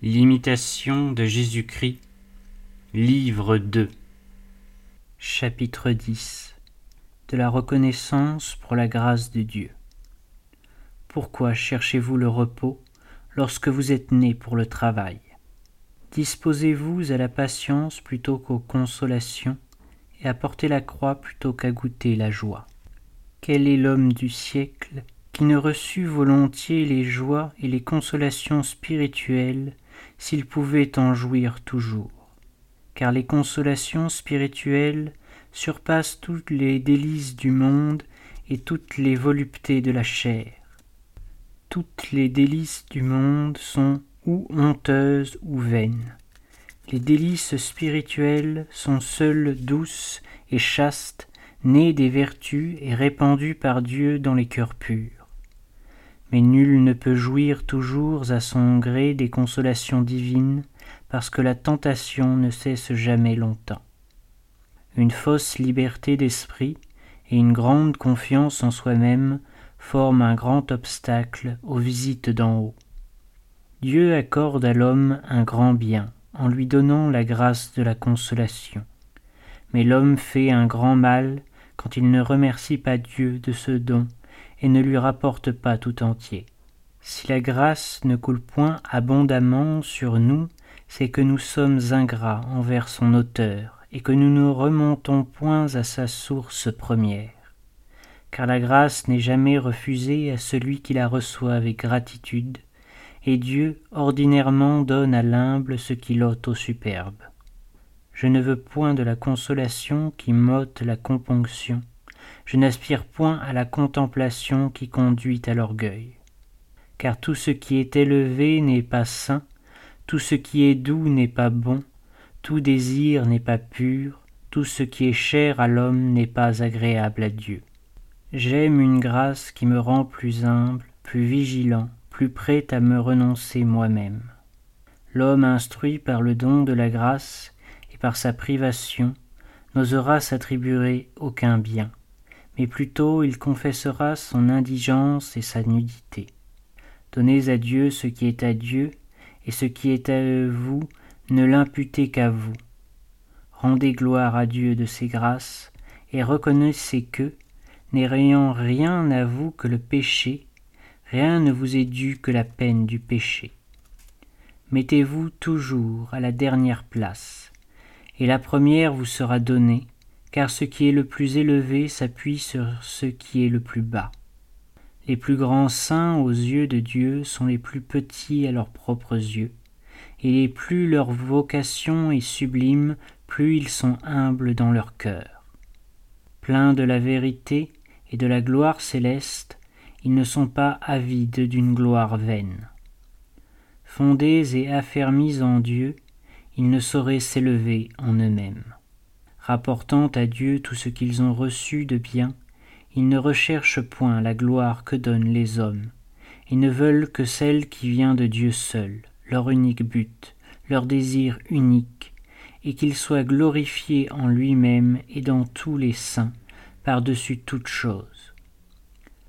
L'imitation de Jésus-Christ, livre 2, chapitre 10 De la reconnaissance pour la grâce de Dieu. Pourquoi cherchez-vous le repos lorsque vous êtes né pour le travail? Disposez-vous à la patience plutôt qu'aux consolations et à porter la croix plutôt qu'à goûter la joie. Quel est l'homme du siècle qui ne reçut volontiers les joies et les consolations spirituelles s'il pouvait en jouir toujours, car les consolations spirituelles surpassent toutes les délices du monde et toutes les voluptés de la chair. Toutes les délices du monde sont ou honteuses ou vaines. Les délices spirituelles sont seules douces et chastes, nées des vertus et répandues par Dieu dans les cœurs purs mais nul ne peut jouir toujours à son gré des consolations divines, parce que la tentation ne cesse jamais longtemps. Une fausse liberté d'esprit et une grande confiance en soi-même forment un grand obstacle aux visites d'en haut. Dieu accorde à l'homme un grand bien en lui donnant la grâce de la consolation. Mais l'homme fait un grand mal quand il ne remercie pas Dieu de ce don et ne lui rapporte pas tout entier. Si la grâce ne coule point abondamment sur nous, c'est que nous sommes ingrats envers son auteur, et que nous ne remontons point à sa source première. Car la grâce n'est jamais refusée à celui qui la reçoit avec gratitude, et Dieu ordinairement donne à l'humble ce qu'il ôte au superbe. Je ne veux point de la consolation qui m'ôte la componction, je n'aspire point à la contemplation qui conduit à l'orgueil. Car tout ce qui est élevé n'est pas saint, tout ce qui est doux n'est pas bon, tout désir n'est pas pur, tout ce qui est cher à l'homme n'est pas agréable à Dieu. J'aime une grâce qui me rend plus humble, plus vigilant, plus prêt à me renoncer moi-même. L'homme instruit par le don de la grâce et par sa privation n'osera s'attribuer aucun bien mais plutôt il confessera son indigence et sa nudité. Donnez à Dieu ce qui est à Dieu, et ce qui est à vous, ne l'imputez qu'à vous. Rendez gloire à Dieu de ses grâces, et reconnaissez que, n'ayant rien à vous que le péché, rien ne vous est dû que la peine du péché. Mettez-vous toujours à la dernière place, et la première vous sera donnée, car ce qui est le plus élevé s'appuie sur ce qui est le plus bas. Les plus grands saints aux yeux de Dieu sont les plus petits à leurs propres yeux, et plus leur vocation est sublime, plus ils sont humbles dans leur cœur. Pleins de la vérité et de la gloire céleste, ils ne sont pas avides d'une gloire vaine. Fondés et affermis en Dieu, ils ne sauraient s'élever en eux-mêmes rapportant à Dieu tout ce qu'ils ont reçu de bien, ils ne recherchent point la gloire que donnent les hommes, ils ne veulent que celle qui vient de Dieu seul, leur unique but, leur désir unique, et qu'il soit glorifié en lui-même et dans tous les saints, par-dessus toutes choses.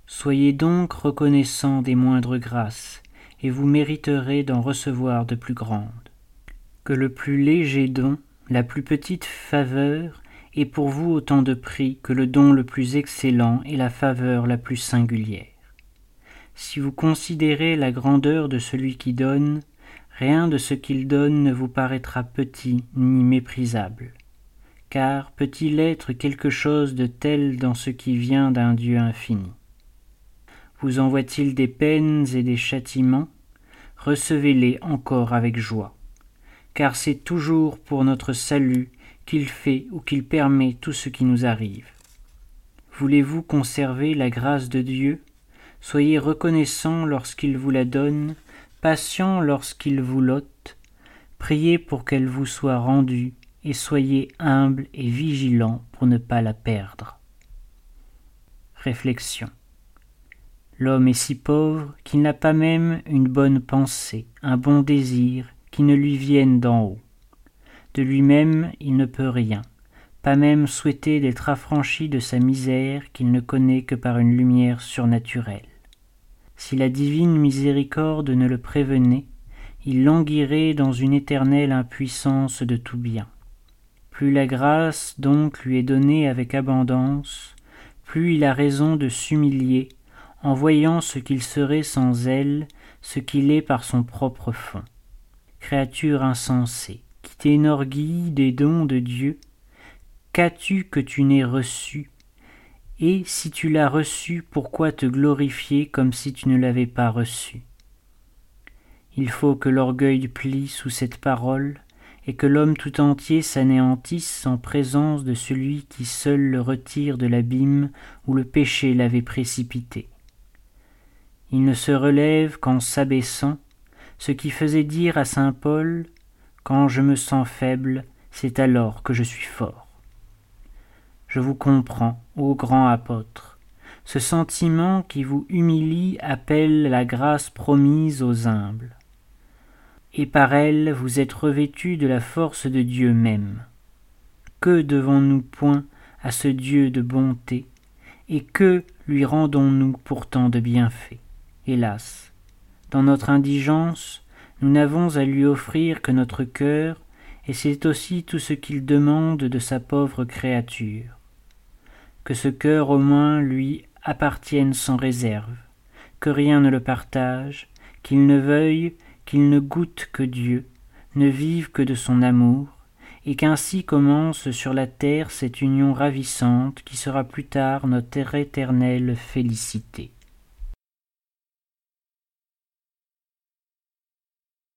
Soyez donc reconnaissants des moindres grâces, et vous mériterez d'en recevoir de plus grandes. Que le plus léger don la plus petite faveur est pour vous autant de prix que le don le plus excellent et la faveur la plus singulière. Si vous considérez la grandeur de celui qui donne, rien de ce qu'il donne ne vous paraîtra petit ni méprisable. Car peut-il être quelque chose de tel dans ce qui vient d'un Dieu infini? Vous envoie-t-il des peines et des châtiments? Recevez-les encore avec joie car c'est toujours pour notre salut qu'il fait ou qu'il permet tout ce qui nous arrive. Voulez-vous conserver la grâce de Dieu? Soyez reconnaissant lorsqu'il vous la donne, patient lorsqu'il vous l'ôte, priez pour qu'elle vous soit rendue, et soyez humble et vigilant pour ne pas la perdre. Réflexion. L'homme est si pauvre qu'il n'a pas même une bonne pensée, un bon désir, ne lui viennent d'en haut. De lui-même il ne peut rien, pas même souhaiter d'être affranchi de sa misère qu'il ne connaît que par une lumière surnaturelle. Si la divine miséricorde ne le prévenait, il languirait dans une éternelle impuissance de tout bien. Plus la grâce donc lui est donnée avec abondance, plus il a raison de s'humilier en voyant ce qu'il serait sans elle, ce qu'il est par son propre fond. Créature insensée, qui t'énorgueillis des dons de Dieu, qu'as-tu que tu n'aies reçu? Et si tu l'as reçu, pourquoi te glorifier comme si tu ne l'avais pas reçu? Il faut que l'orgueil plie sous cette parole, et que l'homme tout entier s'anéantisse en présence de celui qui seul le retire de l'abîme où le péché l'avait précipité. Il ne se relève qu'en s'abaissant, ce qui faisait dire à saint Paul Quand je me sens faible, c'est alors que je suis fort. Je vous comprends, ô grand apôtre. Ce sentiment qui vous humilie appelle la grâce promise aux humbles et par elle vous êtes revêtus de la force de Dieu même. Que devons-nous point à ce Dieu de bonté, et que lui rendons-nous pourtant de bienfaits? Hélas, dans notre indigence, nous n'avons à lui offrir que notre cœur, et c'est aussi tout ce qu'il demande de sa pauvre créature. Que ce cœur au moins lui appartienne sans réserve, que rien ne le partage, qu'il ne veuille qu'il ne goûte que Dieu, ne vive que de son amour, et qu'ainsi commence sur la terre cette union ravissante qui sera plus tard notre éternelle félicité.